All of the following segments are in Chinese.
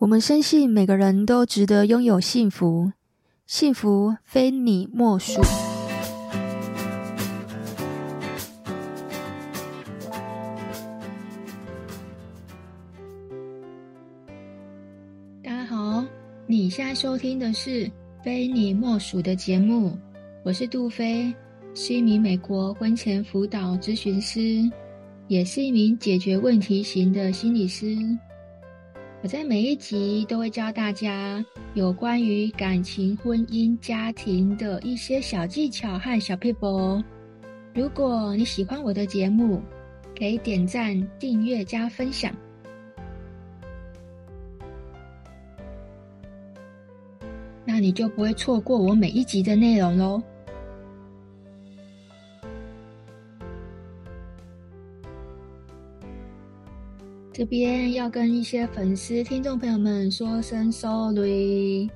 我们深信每个人都值得拥有幸福，幸福非你莫属。大家好，你现在收听的是《非你莫属》的节目，我是杜菲，是一名美国婚前辅导咨询师，也是一名解决问题型的心理师。我在每一集都会教大家有关于感情、婚姻、家庭的一些小技巧和小撇步。如果你喜欢我的节目，可以点赞、订阅、加分享，那你就不会错过我每一集的内容喽。这边要跟一些粉丝、听众朋友们说声 sorry，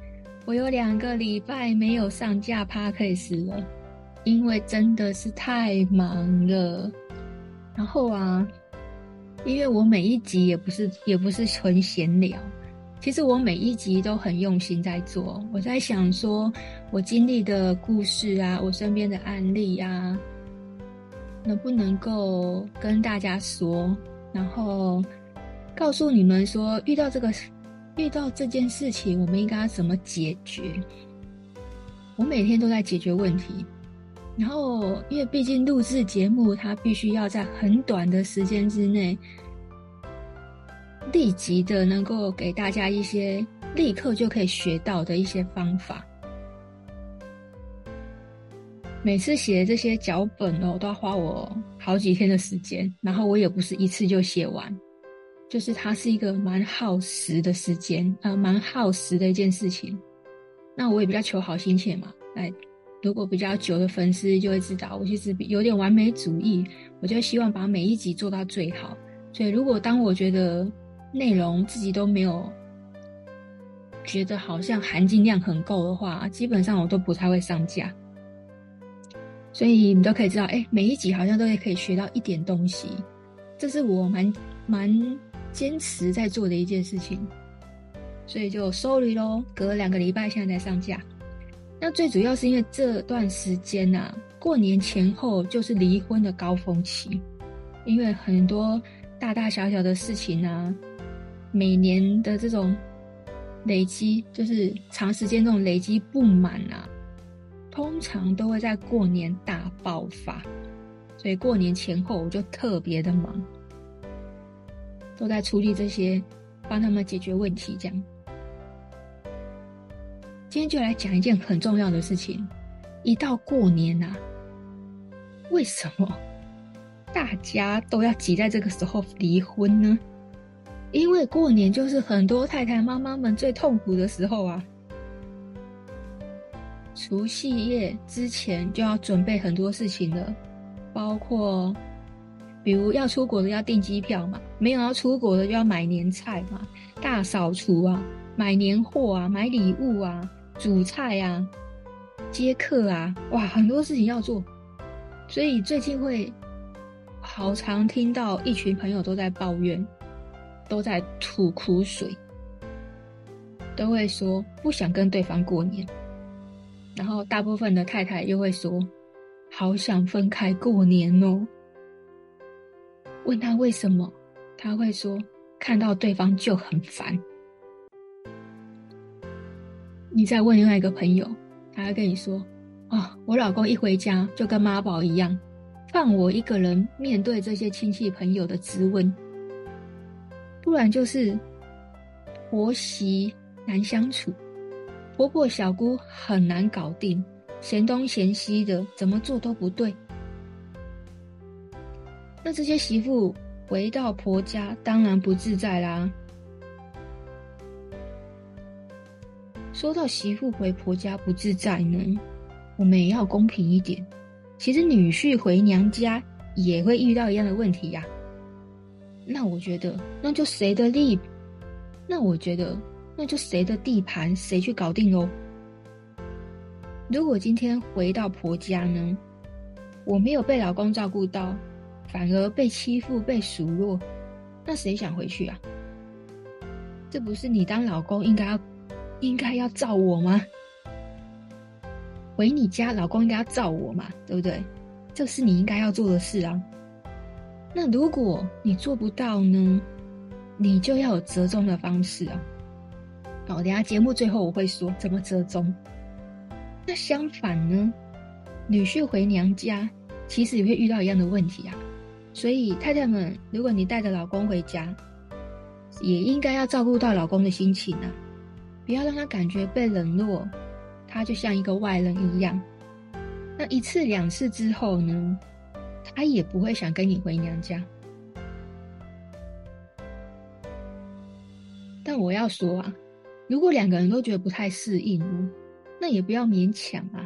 我有两个礼拜没有上架 podcast 了，因为真的是太忙了。然后啊，因为我每一集也不是也不是纯闲聊，其实我每一集都很用心在做。我在想说，我经历的故事啊，我身边的案例啊，能不能够跟大家说，然后。告诉你们说，遇到这个，遇到这件事情，我们应该怎么解决？我每天都在解决问题，然后因为毕竟录制节目，它必须要在很短的时间之内，立即的能够给大家一些立刻就可以学到的一些方法。每次写这些脚本哦，都要花我好几天的时间，然后我也不是一次就写完。就是它是一个蛮耗时的时间，呃，蛮耗时的一件事情。那我也比较求好心切嘛，哎，如果比较久的粉丝就会知道，我其实有点完美主义，我就希望把每一集做到最好。所以，如果当我觉得内容自己都没有觉得好像含金量很够的话，基本上我都不太会上架。所以你都可以知道，哎，每一集好像都可以学到一点东西，这是我蛮蛮。坚持在做的一件事情，所以就 sorry 咯，隔了两个礼拜现在才上架。那最主要是因为这段时间呐、啊，过年前后就是离婚的高峰期，因为很多大大小小的事情啊，每年的这种累积，就是长时间这种累积不满啊，通常都会在过年大爆发，所以过年前后我就特别的忙。都在处理这些，帮他们解决问题。这样，今天就来讲一件很重要的事情。一到过年啊，为什么大家都要挤在这个时候离婚呢？因为过年就是很多太太妈妈们最痛苦的时候啊。除夕夜之前就要准备很多事情了，包括。比如要出国的要订机票嘛，没有要出国的就要买年菜嘛，大扫除啊，买年货啊，买礼物啊，煮菜啊，接客啊，哇，很多事情要做，所以最近会好常听到一群朋友都在抱怨，都在吐苦水，都会说不想跟对方过年，然后大部分的太太又会说，好想分开过年哦。问他为什么，他会说看到对方就很烦。你再问另外一个朋友，他会跟你说：“哦，我老公一回家就跟妈宝一样，放我一个人面对这些亲戚朋友的质问，不然就是婆媳难相处，婆婆小姑很难搞定，嫌东嫌西的，怎么做都不对。”那这些媳妇回到婆家，当然不自在啦。说到媳妇回婆家不自在呢，我们也要公平一点。其实女婿回娘家也会遇到一样的问题呀。那我觉得，那就谁的力，那我觉得，那就谁的地盘，谁去搞定喽。如果今天回到婆家呢，我没有被老公照顾到。反而被欺负、被数落，那谁想回去啊？这不是你当老公应该要应该要照我吗？回你家，老公应该要照我嘛，对不对？这是你应该要做的事啊。那如果你做不到呢？你就要有折中的方式啊。好，等下节目最后我会说怎么折中。那相反呢，女婿回娘家，其实也会遇到一样的问题啊。所以太太们，如果你带着老公回家，也应该要照顾到老公的心情啊，不要让他感觉被冷落，他就像一个外人一样。那一次两次之后呢，他也不会想跟你回娘家。但我要说啊，如果两个人都觉得不太适应，那也不要勉强啊。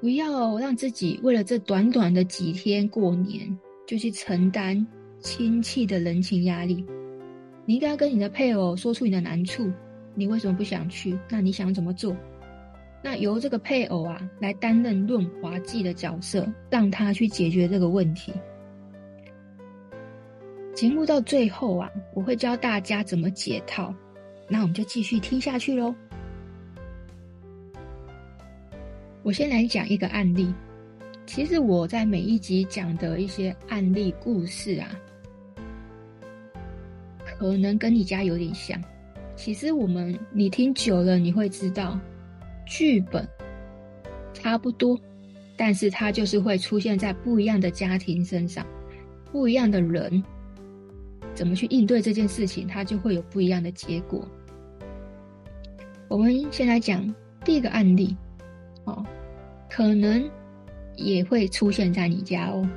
不要让自己为了这短短的几天过年，就去承担亲戚的人情压力。你应该要跟你的配偶说出你的难处，你为什么不想去？那你想怎么做？那由这个配偶啊来担任润滑剂的角色，让他去解决这个问题。节目到最后啊，我会教大家怎么解套。那我们就继续听下去喽。我先来讲一个案例。其实我在每一集讲的一些案例故事啊，可能跟你家有点像。其实我们你听久了，你会知道，剧本差不多，但是它就是会出现在不一样的家庭身上，不一样的人怎么去应对这件事情，它就会有不一样的结果。我们先来讲第一个案例。可能也会出现在你家哦。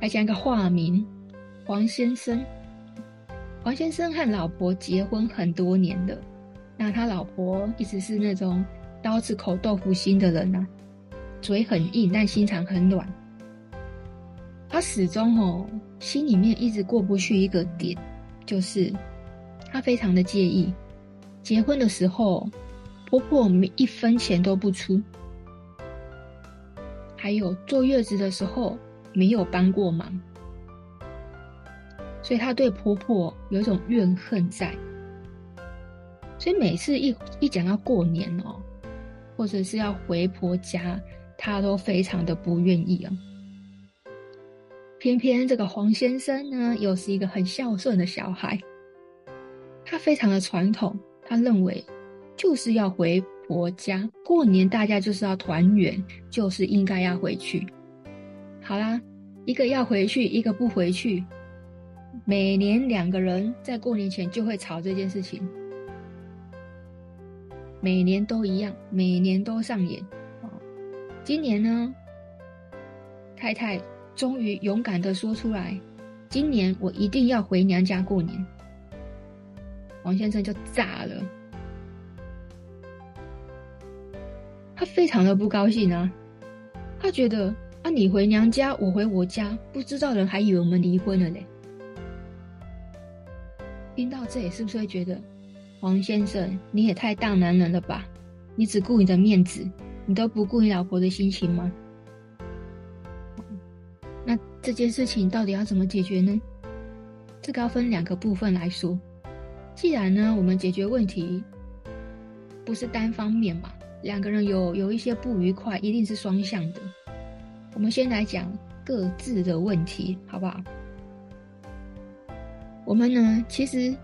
来讲一个化名，黄先生。黄先生和老婆结婚很多年了，那他老婆一直是那种刀子口豆腐心的人啊，嘴很硬，但心肠很软。他始终哦，心里面一直过不去一个点，就是他非常的介意结婚的时候。婆婆每一分钱都不出，还有坐月子的时候没有帮过忙，所以她对婆婆有一种怨恨在。所以每次一一讲到过年哦，或者是要回婆家，她都非常的不愿意啊。偏偏这个黄先生呢，又是一个很孝顺的小孩，他非常的传统，他认为。就是要回婆家过年，大家就是要团圆，就是应该要回去。好啦，一个要回去，一个不回去，每年两个人在过年前就会吵这件事情，每年都一样，每年都上演。今年呢，太太终于勇敢的说出来：“今年我一定要回娘家过年。”王先生就炸了。非常的不高兴啊，他觉得啊，你回娘家，我回我家，不知道人还以为我们离婚了嘞。听到这里，是不是会觉得黄先生你也太大男人了吧？你只顾你的面子，你都不顾你老婆的心情吗？那这件事情到底要怎么解决呢？这个要分两个部分来说。既然呢，我们解决问题不是单方面嘛。两个人有有一些不愉快，一定是双向的。我们先来讲各自的问题，好不好？我们呢，其实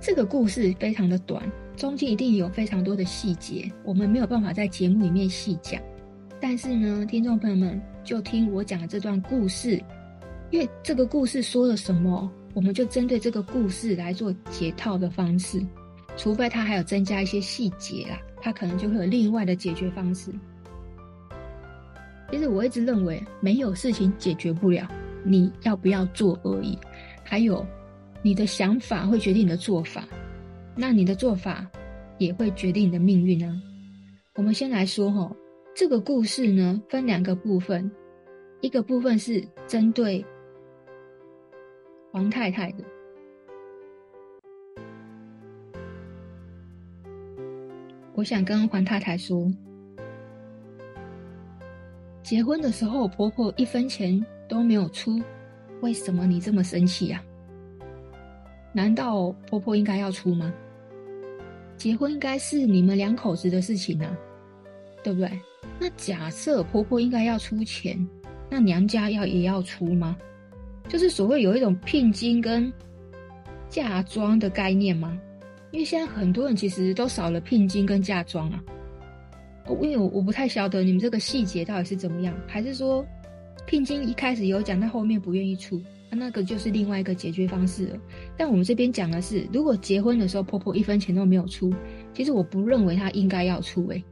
这个故事非常的短，中间一定有非常多的细节，我们没有办法在节目里面细讲。但是呢，听众朋友们就听我讲的这段故事，因为这个故事说了什么，我们就针对这个故事来做解套的方式，除非他还有增加一些细节啦。他可能就会有另外的解决方式。其实我一直认为，没有事情解决不了，你要不要做而已。还有，你的想法会决定你的做法，那你的做法也会决定你的命运呢。我们先来说哈，这个故事呢，分两个部分，一个部分是针对王太太的。我想跟黄太太说，结婚的时候婆婆一分钱都没有出，为什么你这么生气啊？难道婆婆应该要出吗？结婚应该是你们两口子的事情啊，对不对？那假设婆婆应该要出钱，那娘家要也要出吗？就是所谓有一种聘金跟嫁妆的概念吗？因为现在很多人其实都少了聘金跟嫁妆啊。因为我我不太晓得你们这个细节到底是怎么样，还是说聘金一开始有讲，但后面不愿意出，那个就是另外一个解决方式了。但我们这边讲的是，如果结婚的时候婆婆一分钱都没有出，其实我不认为她应该要出诶，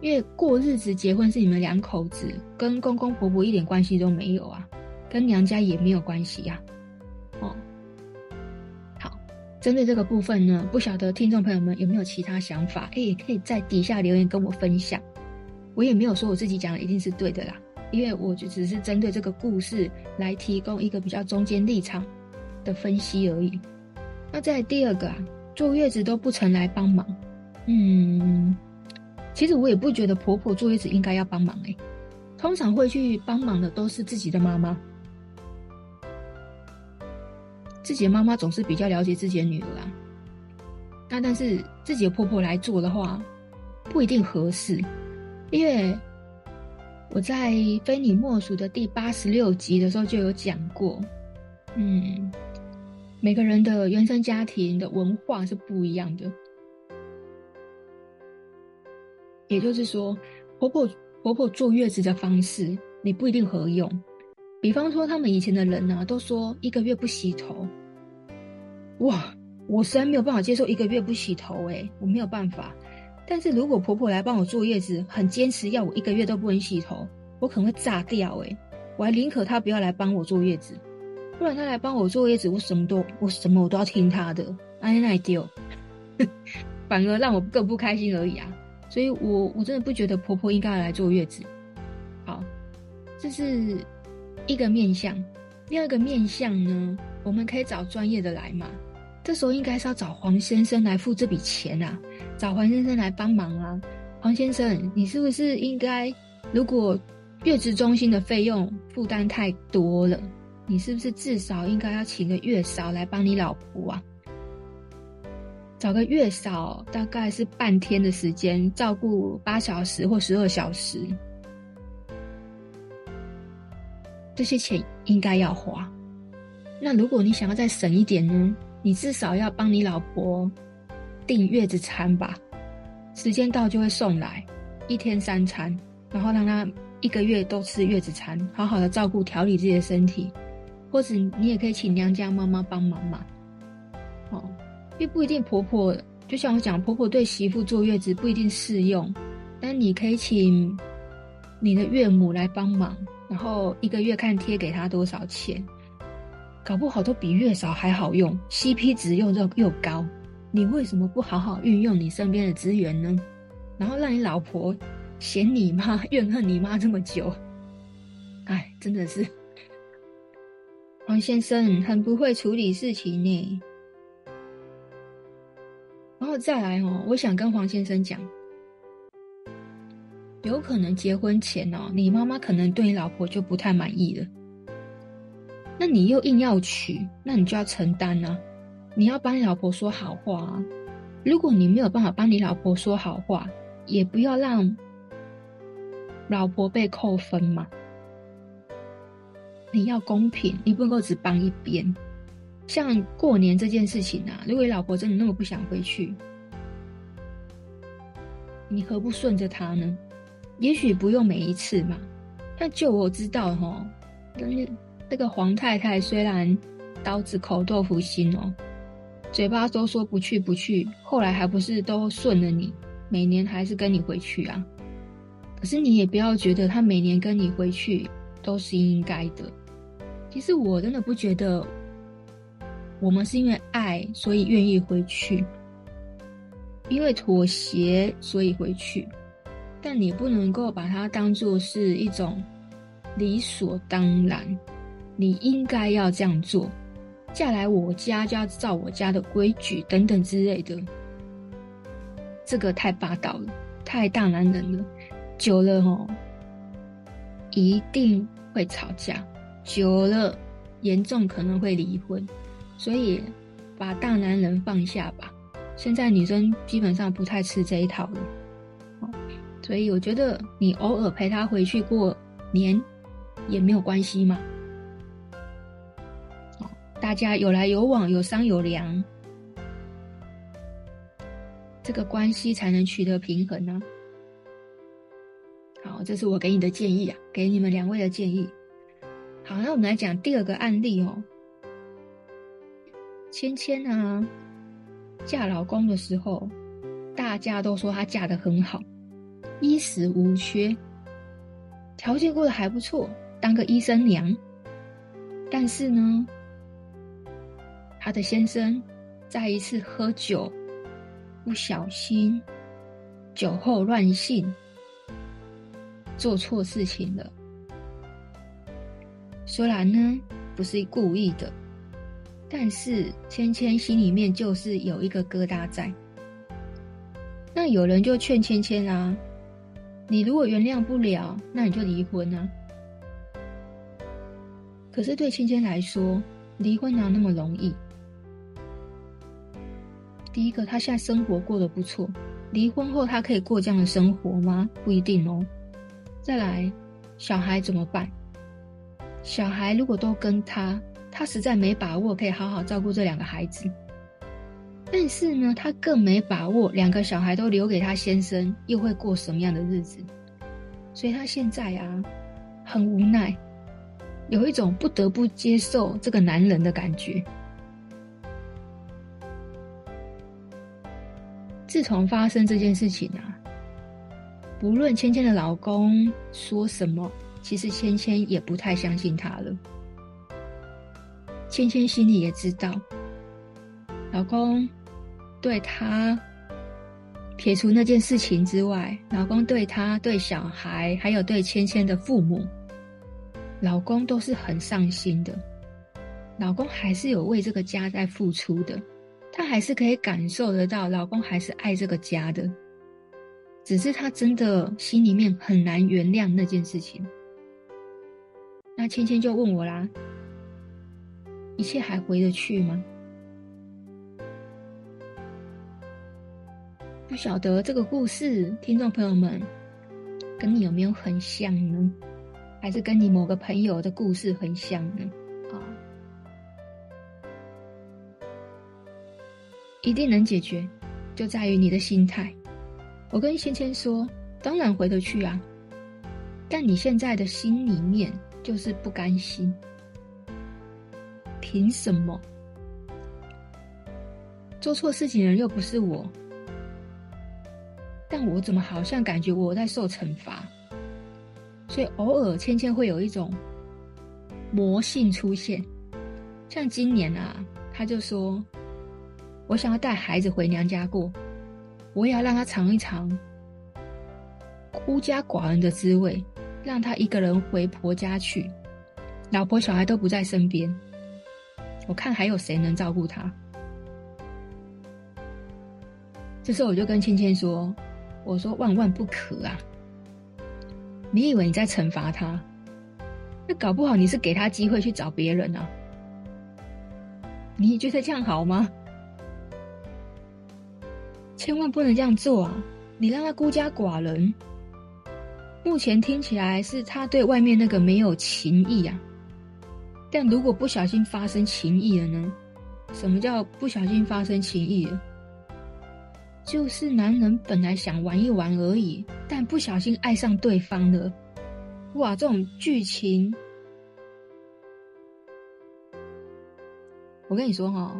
因为过日子结婚是你们两口子，跟公公婆婆一点关系都没有啊，跟娘家也没有关系呀，哦。针对这个部分呢，不晓得听众朋友们有没有其他想法？哎，也可以在底下留言跟我分享。我也没有说我自己讲的一定是对的啦，因为我就只是针对这个故事来提供一个比较中间立场的分析而已。那在第二个啊，坐月子都不曾来帮忙。嗯，其实我也不觉得婆婆坐月子应该要帮忙哎，通常会去帮忙的都是自己的妈妈。自己的妈妈总是比较了解自己的女儿啊，那但是自己的婆婆来做的话，不一定合适，因为我在非你莫属的第八十六集的时候就有讲过，嗯，每个人的原生家庭的文化是不一样的，也就是说，婆婆婆婆坐月子的方式你不一定合用。比方说，他们以前的人呢、啊，都说一个月不洗头。哇，我实在没有办法接受一个月不洗头，诶，我没有办法。但是如果婆婆来帮我坐月子，很坚持要我一个月都不能洗头，我可能会炸掉，诶，我还宁可她不要来帮我坐月子，不然她来帮我坐月子，我什么都我什么我都要听她的，哎那丢，反而让我更不开心而已啊。所以我我真的不觉得婆婆应该来坐月子。好，这是。一个面向，第二个面向呢，我们可以找专业的来嘛。这时候应该是要找黄先生来付这笔钱啊，找黄先生来帮忙啊。黄先生，你是不是应该，如果月子中心的费用负担太多了，你是不是至少应该要请个月嫂来帮你老婆啊？找个月嫂，大概是半天的时间，照顾八小时或十二小时。这些钱应该要花。那如果你想要再省一点呢？你至少要帮你老婆订月子餐吧，时间到就会送来，一天三餐，然后让她一个月都吃月子餐，好好的照顾调理自己的身体。或者你也可以请娘家妈妈帮忙嘛。哦，因为不一定婆婆，就像我讲，婆婆对媳妇坐月子不一定适用，但你可以请你的岳母来帮忙。然后一个月看贴给他多少钱，搞不好都比月嫂还好用，CP 值又又又高。你为什么不好好运用你身边的资源呢？然后让你老婆嫌你妈、怨恨你妈这么久？哎，真的是黄先生很不会处理事情呢。然后再来哦，我想跟黄先生讲。有可能结婚前哦，你妈妈可能对你老婆就不太满意了。那你又硬要娶，那你就要承担啊！你要帮你老婆说好话啊！如果你没有办法帮你老婆说好话，也不要让老婆被扣分嘛。你要公平，你不能够只帮一边。像过年这件事情啊，如果你老婆真的那么不想回去，你何不顺着她呢？也许不用每一次嘛，但就我知道哈。那那个黄太太虽然刀子口豆腐心哦，嘴巴都说不去不去，后来还不是都顺了你，每年还是跟你回去啊。可是你也不要觉得他每年跟你回去都是应该的。其实我真的不觉得，我们是因为爱所以愿意回去，因为妥协所以回去。但你不能够把它当做是一种理所当然，你应该要这样做，嫁来我家就要照我家的规矩等等之类的，这个太霸道了，太大男人了，久了哦，一定会吵架，久了严重可能会离婚，所以把大男人放下吧。现在女生基本上不太吃这一套了，所以我觉得你偶尔陪他回去过年也没有关系嘛。大家有来有往，有商有量，这个关系才能取得平衡呢。好，这是我给你的建议啊，给你们两位的建议。好，那我们来讲第二个案例哦。芊芊啊，嫁老公的时候，大家都说她嫁得很好，衣食无缺，条件过得还不错，当个医生娘。但是呢，她的先生在一次喝酒，不小心酒后乱性，做错事情了。虽然呢不是故意的，但是芊芊心里面就是有一个疙瘩在。那有人就劝芊芊啊，你如果原谅不了，那你就离婚啊。可是对芊芊来说，离婚哪那么容易？第一个，他现在生活过得不错，离婚后他可以过这样的生活吗？不一定哦。再来，小孩怎么办？小孩如果都跟他，他实在没把握可以好好照顾这两个孩子。但是呢，他更没把握两个小孩都留给他先生，又会过什么样的日子？所以他现在啊，很无奈，有一种不得不接受这个男人的感觉。自从发生这件事情啊，不论芊芊的老公说什么。其实芊芊也不太相信他了。芊芊心里也知道，老公对她撇除那件事情之外，老公对她、对小孩，还有对芊芊的父母，老公都是很上心的。老公还是有为这个家在付出的，她还是可以感受得到，老公还是爱这个家的。只是她真的心里面很难原谅那件事情。那芊芊就问我啦：“一切还回得去吗？”不晓得这个故事，听众朋友们跟你有没有很像呢？还是跟你某个朋友的故事很像呢？啊，一定能解决，就在于你的心态。我跟芊芊说：“当然回得去啊，但你现在的心里面……”就是不甘心，凭什么？做错事情的人又不是我，但我怎么好像感觉我在受惩罚？所以偶尔芊芊会有一种魔性出现，像今年啊，他就说，我想要带孩子回娘家过，我也要让他尝一尝孤家寡人的滋味。让他一个人回婆家去，老婆小孩都不在身边，我看还有谁能照顾他？这时候我就跟芊芊说：“我说万万不可啊！你以为你在惩罚他？那搞不好你是给他机会去找别人啊！你觉得这样好吗？千万不能这样做啊！你让他孤家寡人。”目前听起来是他对外面那个没有情意啊，但如果不小心发生情意了呢？什么叫不小心发生情意？就是男人本来想玩一玩而已，但不小心爱上对方了。哇，这种剧情，我跟你说哈，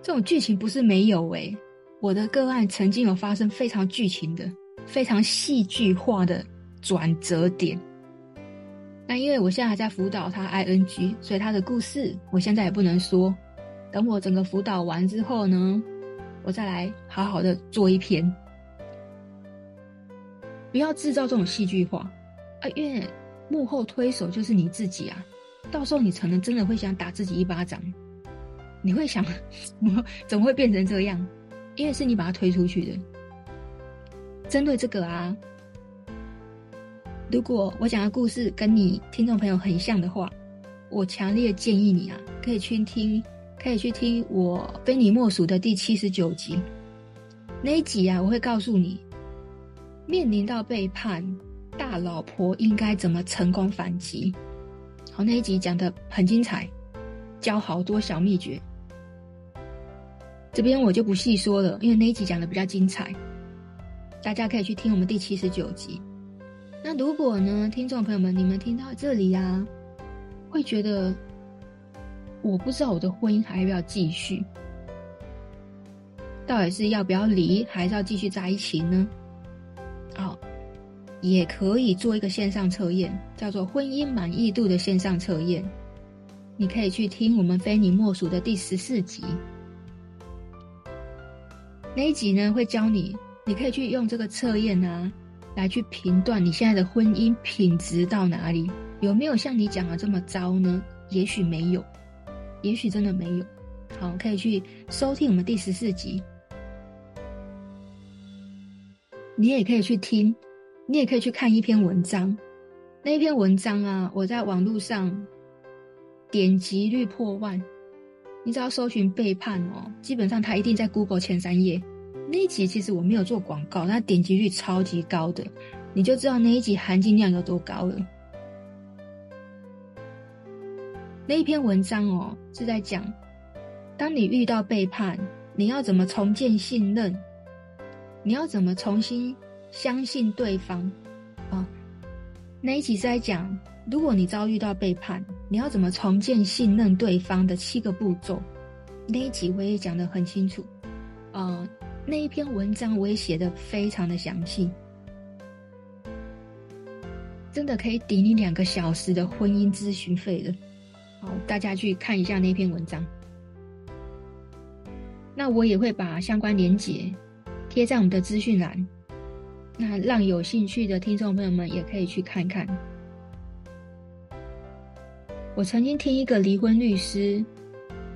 这种剧情不是没有诶，我的个案曾经有发生非常剧情的、非常戏剧化的。转折点。那因为我现在还在辅导他 ING，所以他的故事我现在也不能说。等我整个辅导完之后呢，我再来好好的做一篇。不要制造这种戏剧化啊！因为幕后推手就是你自己啊。到时候你可能真的会想打自己一巴掌。你会想，怎么怎么会变成这样？因为是你把他推出去的。针对这个啊。如果我讲的故事跟你听众朋友很像的话，我强烈建议你啊，可以去听可以去听我非你莫属的第七十九集。那一集啊，我会告诉你，面临到背叛，大老婆应该怎么成功反击。好，那一集讲得很精彩，教好多小秘诀。这边我就不细说了，因为那一集讲得比较精彩，大家可以去听我们第七十九集。那如果呢，听众朋友们，你们听到这里啊，会觉得我不知道我的婚姻还要不要继续，到底是要不要离，还是要继续在一起呢？好，也可以做一个线上测验，叫做婚姻满意度的线上测验。你可以去听我们非你莫属的第十四集，那一集呢，会教你，你可以去用这个测验啊。来去评断你现在的婚姻品质到哪里，有没有像你讲的这么糟呢？也许没有，也许真的没有。好，可以去收听我们第十四集。你也可以去听，你也可以去看一篇文章。那一篇文章啊，我在网络上点击率破万。你只要搜寻背叛哦，基本上它一定在 Google 前三页。那一集其实我没有做广告，它点击率超级高的，你就知道那一集含金量有多高了。那一篇文章哦，是在讲，当你遇到背叛，你要怎么重建信任？你要怎么重新相信对方？啊，那一集是在讲，如果你遭遇到背叛，你要怎么重建信任对方的七个步骤。那一集我也讲得很清楚，啊。那一篇文章我也写得非常的详细，真的可以抵你两个小时的婚姻咨询费了。好，大家去看一下那篇文章。那我也会把相关连结贴在我们的资讯栏，那让有兴趣的听众朋友们也可以去看看。我曾经听一个离婚律师，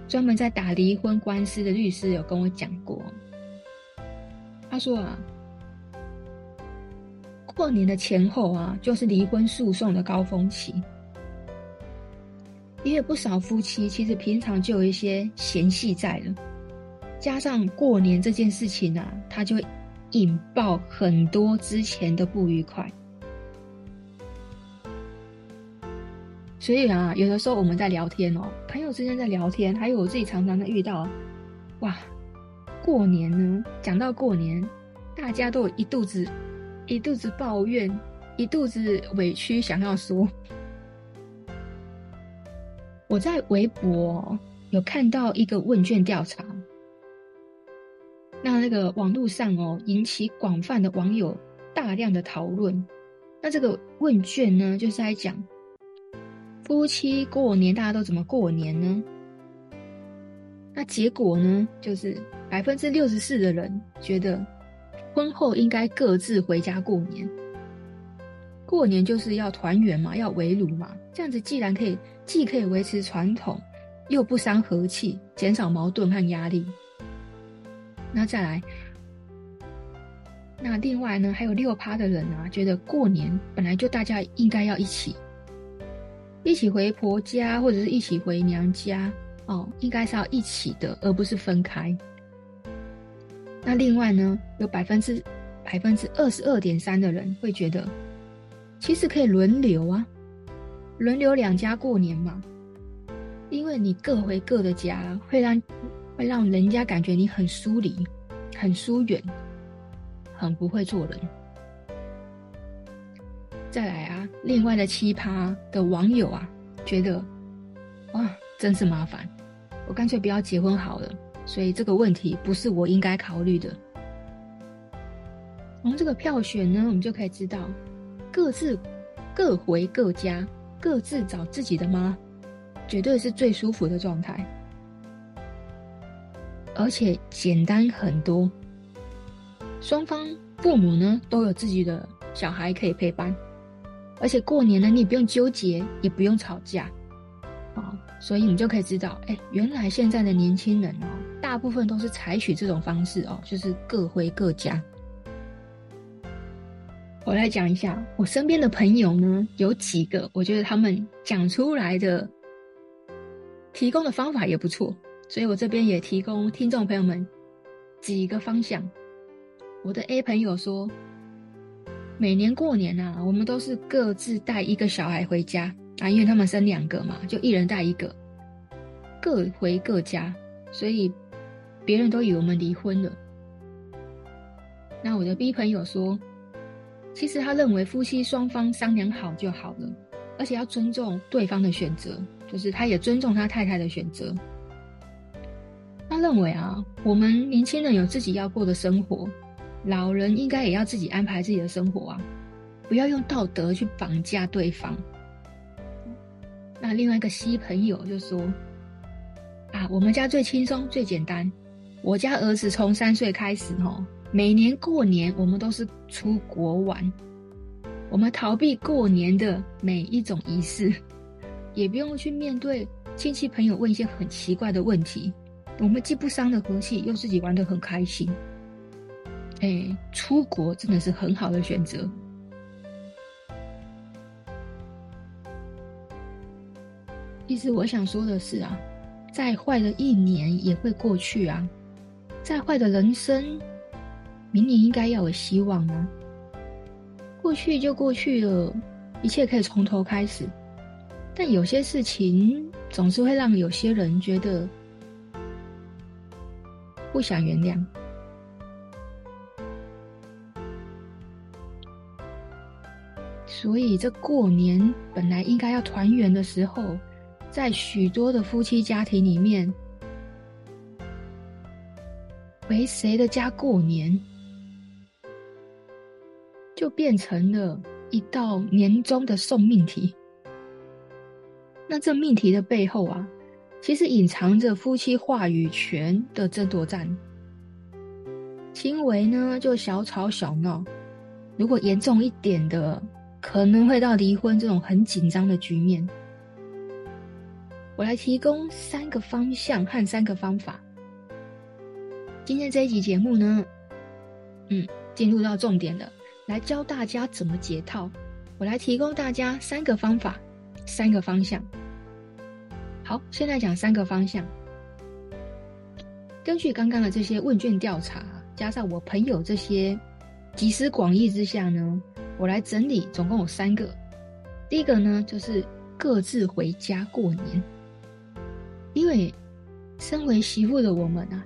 专门在打离婚官司的律师有跟我讲过。他说啊，过年的前后啊，就是离婚诉讼的高峰期，因为不少夫妻其实平常就有一些嫌隙在了，加上过年这件事情啊，他就引爆很多之前的不愉快。所以啊，有的时候我们在聊天哦，朋友之间在聊天，还有我自己常常的遇到，哇。过年呢，讲到过年，大家都有一肚子一肚子抱怨，一肚子委屈，想要说。我在微博有看到一个问卷调查，那那个网络上哦，引起广泛的网友大量的讨论。那这个问卷呢，就是在讲夫妻过年大家都怎么过年呢？那结果呢，就是。百分之六十四的人觉得，婚后应该各自回家过年。过年就是要团圆嘛，要围炉嘛，这样子既然可以，既可以维持传统，又不伤和气，减少矛盾和压力。那再来，那另外呢，还有六趴的人啊，觉得过年本来就大家应该要一起，一起回婆家或者是一起回娘家哦，应该是要一起的，而不是分开。那另外呢，有百分之百分之二十二点三的人会觉得，其实可以轮流啊，轮流两家过年嘛，因为你各回各的家，会让会让人家感觉你很疏离、很疏远、很不会做人。再来啊，另外的奇葩的网友啊，觉得哇，真是麻烦，我干脆不要结婚好了。所以这个问题不是我应该考虑的。从这个票选呢，我们就可以知道，各自各回各家，各自找自己的妈，绝对是最舒服的状态，而且简单很多。双方父母呢都有自己的小孩可以陪伴，而且过年呢你也不用纠结，也不用吵架，啊，所以你就可以知道，哎，原来现在的年轻人哦。大部分都是采取这种方式哦，就是各回各家。我来讲一下，我身边的朋友呢，有几个，我觉得他们讲出来的、提供的方法也不错，所以我这边也提供听众朋友们几个方向。我的 A 朋友说，每年过年啊，我们都是各自带一个小孩回家啊，因为他们生两个嘛，就一人带一个，各回各家，所以别人都以为我们离婚了。那我的 B 朋友说，其实他认为夫妻双方商量好就好了，而且要尊重对方的选择，就是他也尊重他太太的选择。他认为啊，我们年轻人有自己要过的生活。老人应该也要自己安排自己的生活啊，不要用道德去绑架对方。那另外一个西朋友就说：“啊，我们家最轻松最简单，我家儿子从三岁开始哦，每年过年我们都是出国玩，我们逃避过年的每一种仪式，也不用去面对亲戚朋友问一些很奇怪的问题，我们既不伤了和气，又自己玩得很开心。”哎，出国真的是很好的选择。其实我想说的是啊，再坏的一年也会过去啊，再坏的人生，明年应该要有希望啊。过去就过去了，一切可以从头开始。但有些事情总是会让有些人觉得不想原谅。所以，这过年本来应该要团圆的时候，在许多的夫妻家庭里面，回谁的家过年，就变成了一道年终的送命题。那这命题的背后啊，其实隐藏着夫妻话语权的争夺战。轻微呢，就小吵小闹；如果严重一点的，可能会到离婚这种很紧张的局面，我来提供三个方向和三个方法。今天这一集节目呢，嗯，进入到重点了，来教大家怎么解套。我来提供大家三个方法，三个方向。好，现在讲三个方向。根据刚刚的这些问卷调查，加上我朋友这些集思广益之下呢。我来整理，总共有三个。第一个呢，就是各自回家过年。因为身为媳妇的我们啊，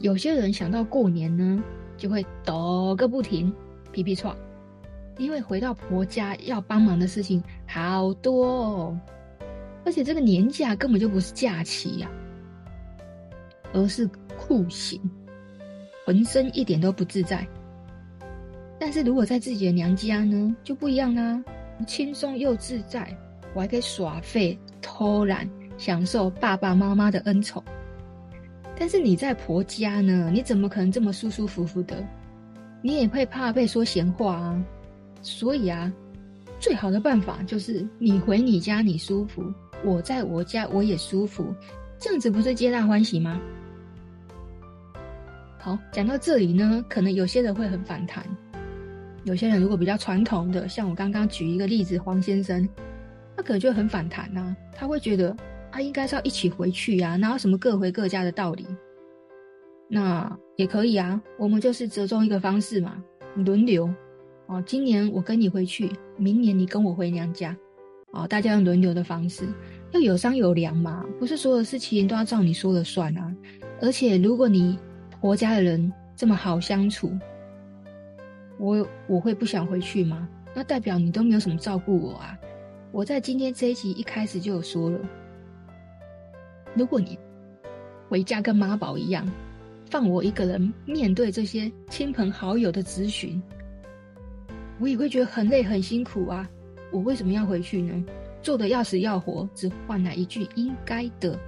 有些人想到过年呢，就会抖个不停，皮皮剉。因为回到婆家要帮忙的事情好多哦，而且这个年假根本就不是假期呀，而是酷刑，浑身一点都不自在。但是如果在自己的娘家呢，就不一样啦，轻松又自在，我还可以耍废、偷懒，享受爸爸妈妈的恩宠。但是你在婆家呢，你怎么可能这么舒舒服服的？你也会怕被说闲话啊。所以啊，最好的办法就是你回你家你舒服，我在我家我也舒服，这样子不是皆大欢喜吗？好，讲到这里呢，可能有些人会很反弹。有些人如果比较传统的，像我刚刚举一个例子，黄先生，他可能就很反弹呐、啊，他会觉得他应该是要一起回去呀、啊，哪有什么各回各家的道理？那也可以啊，我们就是折中一个方式嘛，轮流哦，今年我跟你回去，明年你跟我回娘家，哦，大家用轮流的方式，要有商有量嘛，不是所有事情都要照你说了算啊。而且如果你婆家的人这么好相处。我我会不想回去吗？那代表你都没有什么照顾我啊！我在今天这一集一开始就有说了，如果你回家跟妈宝一样，放我一个人面对这些亲朋好友的咨询，我也会觉得很累很辛苦啊！我为什么要回去呢？做的要死要活，只换来一句应该的，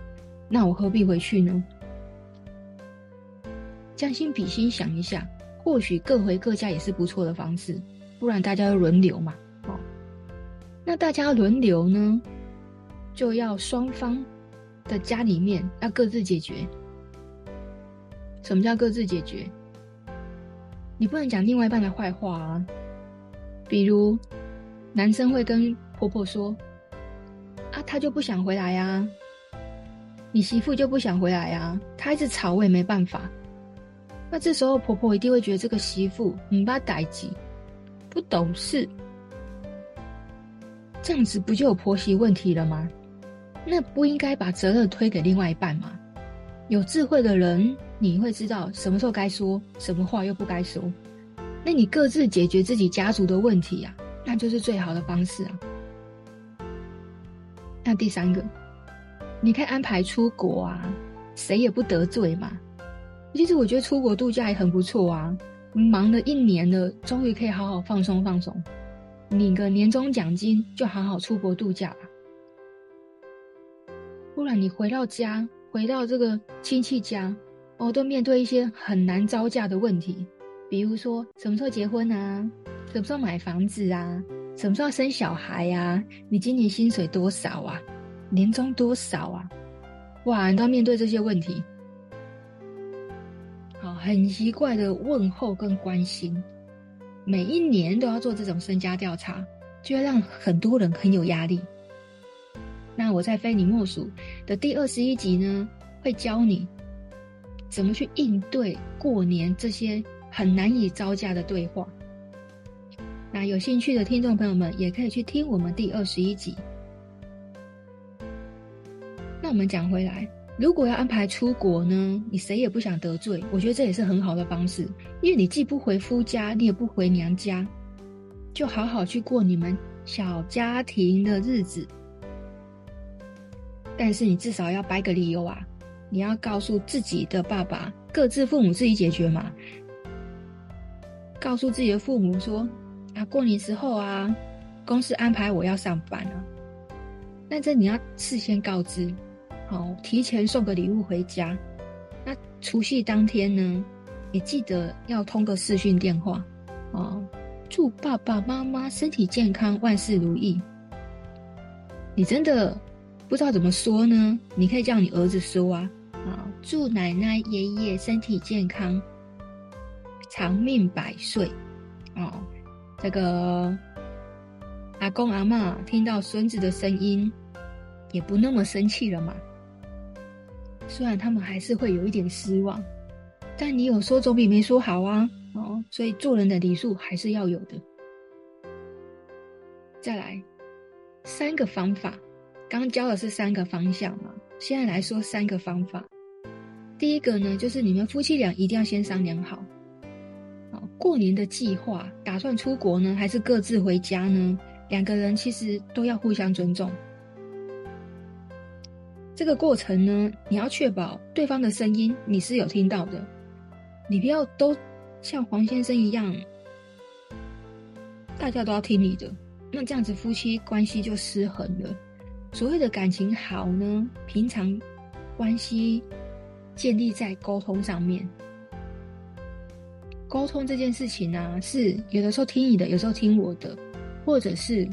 那我何必回去呢？将心比心，想一下。或许各回各家也是不错的方式，不然大家要轮流嘛。哦，那大家轮流呢，就要双方的家里面要各自解决。什么叫各自解决？你不能讲另外一半的坏话啊。比如，男生会跟婆婆说：“啊，他就不想回来啊。”你媳妇就不想回来啊，她一直吵我也没办法。那这时候婆婆一定会觉得这个媳妇你把她逮急，不懂事，这样子不就有婆媳问题了吗？那不应该把责任推给另外一半吗？有智慧的人，你会知道什么时候该说，什么话又不该说。那你各自解决自己家族的问题啊，那就是最好的方式啊。那第三个，你可以安排出国啊，谁也不得罪嘛。其实我觉得出国度假也很不错啊，忙了一年了，终于可以好好放松放松，领个年终奖金，就好好出国度假吧。不然你回到家，回到这个亲戚家，哦，都面对一些很难招架的问题。比如说，什么时候结婚啊？什么时候买房子啊？什么时候生小孩啊？你今年薪水多少啊？年终多少啊？哇，你都要面对这些问题，好，很奇怪的问候跟关心，每一年都要做这种身家调查，就会让很多人很有压力。那我在非你莫属的第二十一集呢，会教你怎么去应对过年这些。很难以招架的对话。那有兴趣的听众朋友们也可以去听我们第二十一集。那我们讲回来，如果要安排出国呢，你谁也不想得罪，我觉得这也是很好的方式，因为你既不回夫家，你也不回娘家，就好好去过你们小家庭的日子。但是你至少要掰个理由啊，你要告诉自己的爸爸，各自父母自己解决嘛。告诉自己的父母说：“啊，过年时候啊，公司安排我要上班啊。那这你要事先告知，好，提前送个礼物回家。那除夕当天呢，也记得要通个视讯电话，啊，祝爸爸妈妈身体健康，万事如意。你真的不知道怎么说呢？你可以叫你儿子说啊，啊，祝奶奶爷爷身体健康。”长命百岁，哦，这个阿公阿嬷听到孙子的声音，也不那么生气了嘛。虽然他们还是会有一点失望，但你有说总比没说好啊。哦，所以做人的礼数还是要有的。再来三个方法，刚教的是三个方向嘛，现在来说三个方法。第一个呢，就是你们夫妻俩一定要先商量好。过年的计划，打算出国呢，还是各自回家呢？两个人其实都要互相尊重。这个过程呢，你要确保对方的声音你是有听到的，你不要都像黄先生一样，大家都要听你的，那这样子夫妻关系就失衡了。所谓的感情好呢，平常关系建立在沟通上面。沟通这件事情呢、是有的时候听你的，有时候听我的，或者是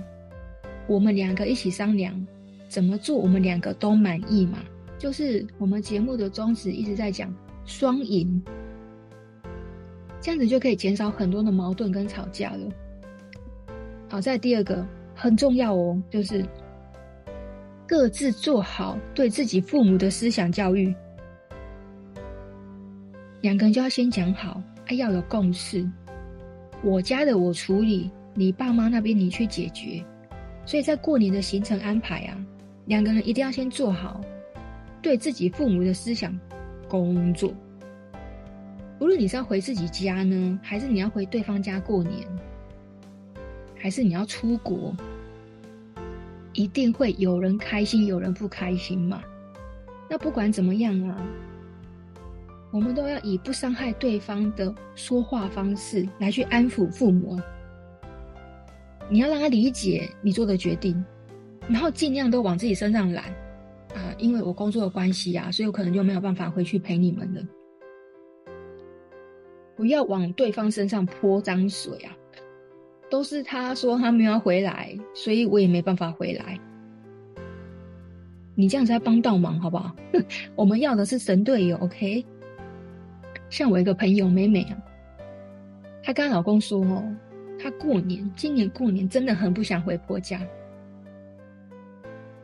我们两个一起商量怎么做，我们两个都满意嘛。就是我们节目的宗旨一直在讲双赢，这样子就可以减少很多的矛盾跟吵架了。好，再第二个很重要哦，就是各自做好对自己父母的思想教育，两个人就要先讲好。哎要有共识，我家的我处理，你爸妈那边你去解决。所以在过年的行程安排啊，两个人一定要先做好对自己父母的思想工作。无论你是要回自己家呢，还是你要回对方家过年，还是你要出国，一定会有人开心，有人不开心嘛。那不管怎么样啊。我们都要以不伤害对方的说话方式来去安抚父母。你要让他理解你做的决定，然后尽量都往自己身上揽啊！因为我工作的关系啊，所以我可能就没有办法回去陪你们了。不要往对方身上泼脏水啊！都是他说他没有要回来，所以我也没办法回来。你这样才帮倒忙，好不好？我们要的是神队友，OK？像我一个朋友美美啊，她跟她老公说哦，她过年今年过年真的很不想回婆家。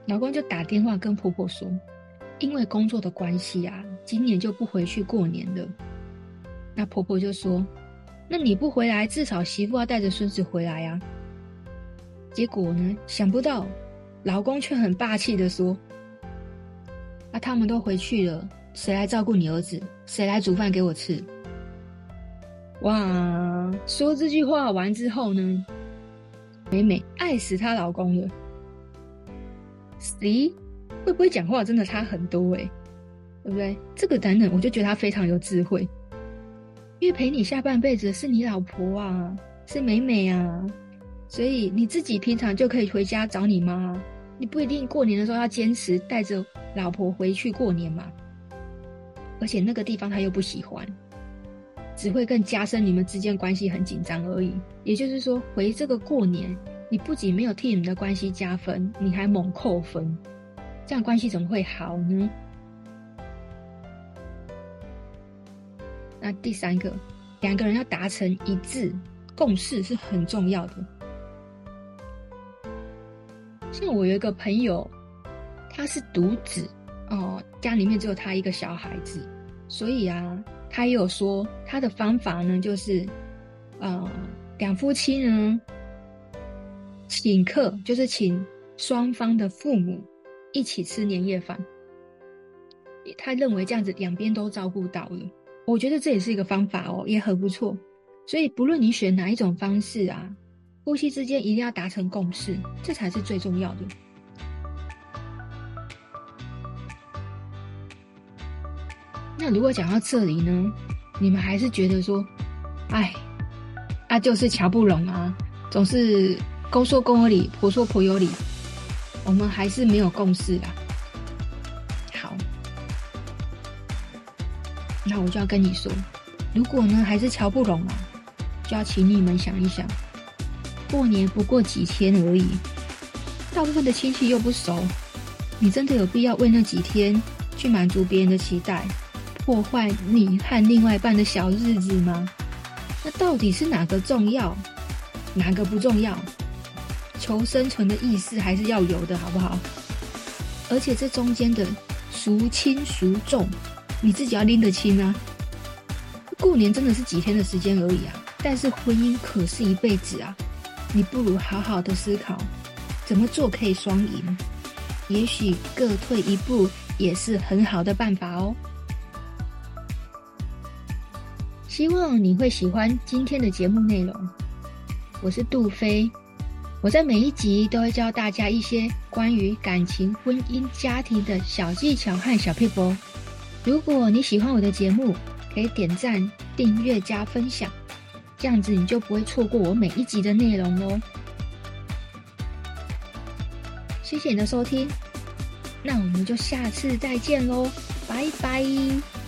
老公就打电话跟婆婆说：“因为工作的关系啊，今年就不回去过年了。那婆婆就说：“那你不回来，至少媳妇要带着孙子回来啊。”结果呢，想不到老公却很霸气的说：“啊，他们都回去了，谁来照顾你儿子？谁来煮饭给我吃？”哇！说这句话完之后呢，美美爱死她老公了。咦，会不会讲话真的差很多哎，对不对？这个男人我就觉得他非常有智慧，因为陪你下半辈子是你老婆啊，是美美啊，所以你自己平常就可以回家找你妈，你不一定过年的时候要坚持带着老婆回去过年嘛。而且那个地方他又不喜欢。只会更加深你们之间关系很紧张而已。也就是说，回这个过年，你不仅没有替你们的关系加分，你还猛扣分，这样关系怎么会好呢？那第三个，两个人要达成一致共识是很重要的。像我有一个朋友，他是独子哦，家里面只有他一个小孩子，所以啊。他也有说，他的方法呢，就是，呃，两夫妻呢，请客，就是请双方的父母一起吃年夜饭。他认为这样子两边都照顾到了，我觉得这也是一个方法哦，也很不错。所以不论你选哪一种方式啊，夫妻之间一定要达成共识，这才是最重要的。那如果讲到这里呢，你们还是觉得说，哎，啊就是乔不拢啊，总是公说公有理，婆说婆有理，我们还是没有共识啦。我就要跟你说，如果呢还是瞧不拢啊，就要请你们想一想，过年不过几天而已，大部分的亲戚又不熟，你真的有必要为那几天去满足别人的期待？破坏你和另外一半的小日子吗？那到底是哪个重要，哪个不重要？求生存的意识还是要有的，好不好？而且这中间的孰轻孰重，你自己要拎得清啊！过年真的是几天的时间而已啊，但是婚姻可是一辈子啊！你不如好好的思考，怎么做可以双赢？也许各退一步也是很好的办法哦。希望你会喜欢今天的节目内容。我是杜菲，我在每一集都会教大家一些关于感情、婚姻、家庭的小技巧和小撇步。如果你喜欢我的节目，可以点赞、订阅、加分享，这样子你就不会错过我每一集的内容哦。谢谢你的收听，那我们就下次再见喽，拜拜。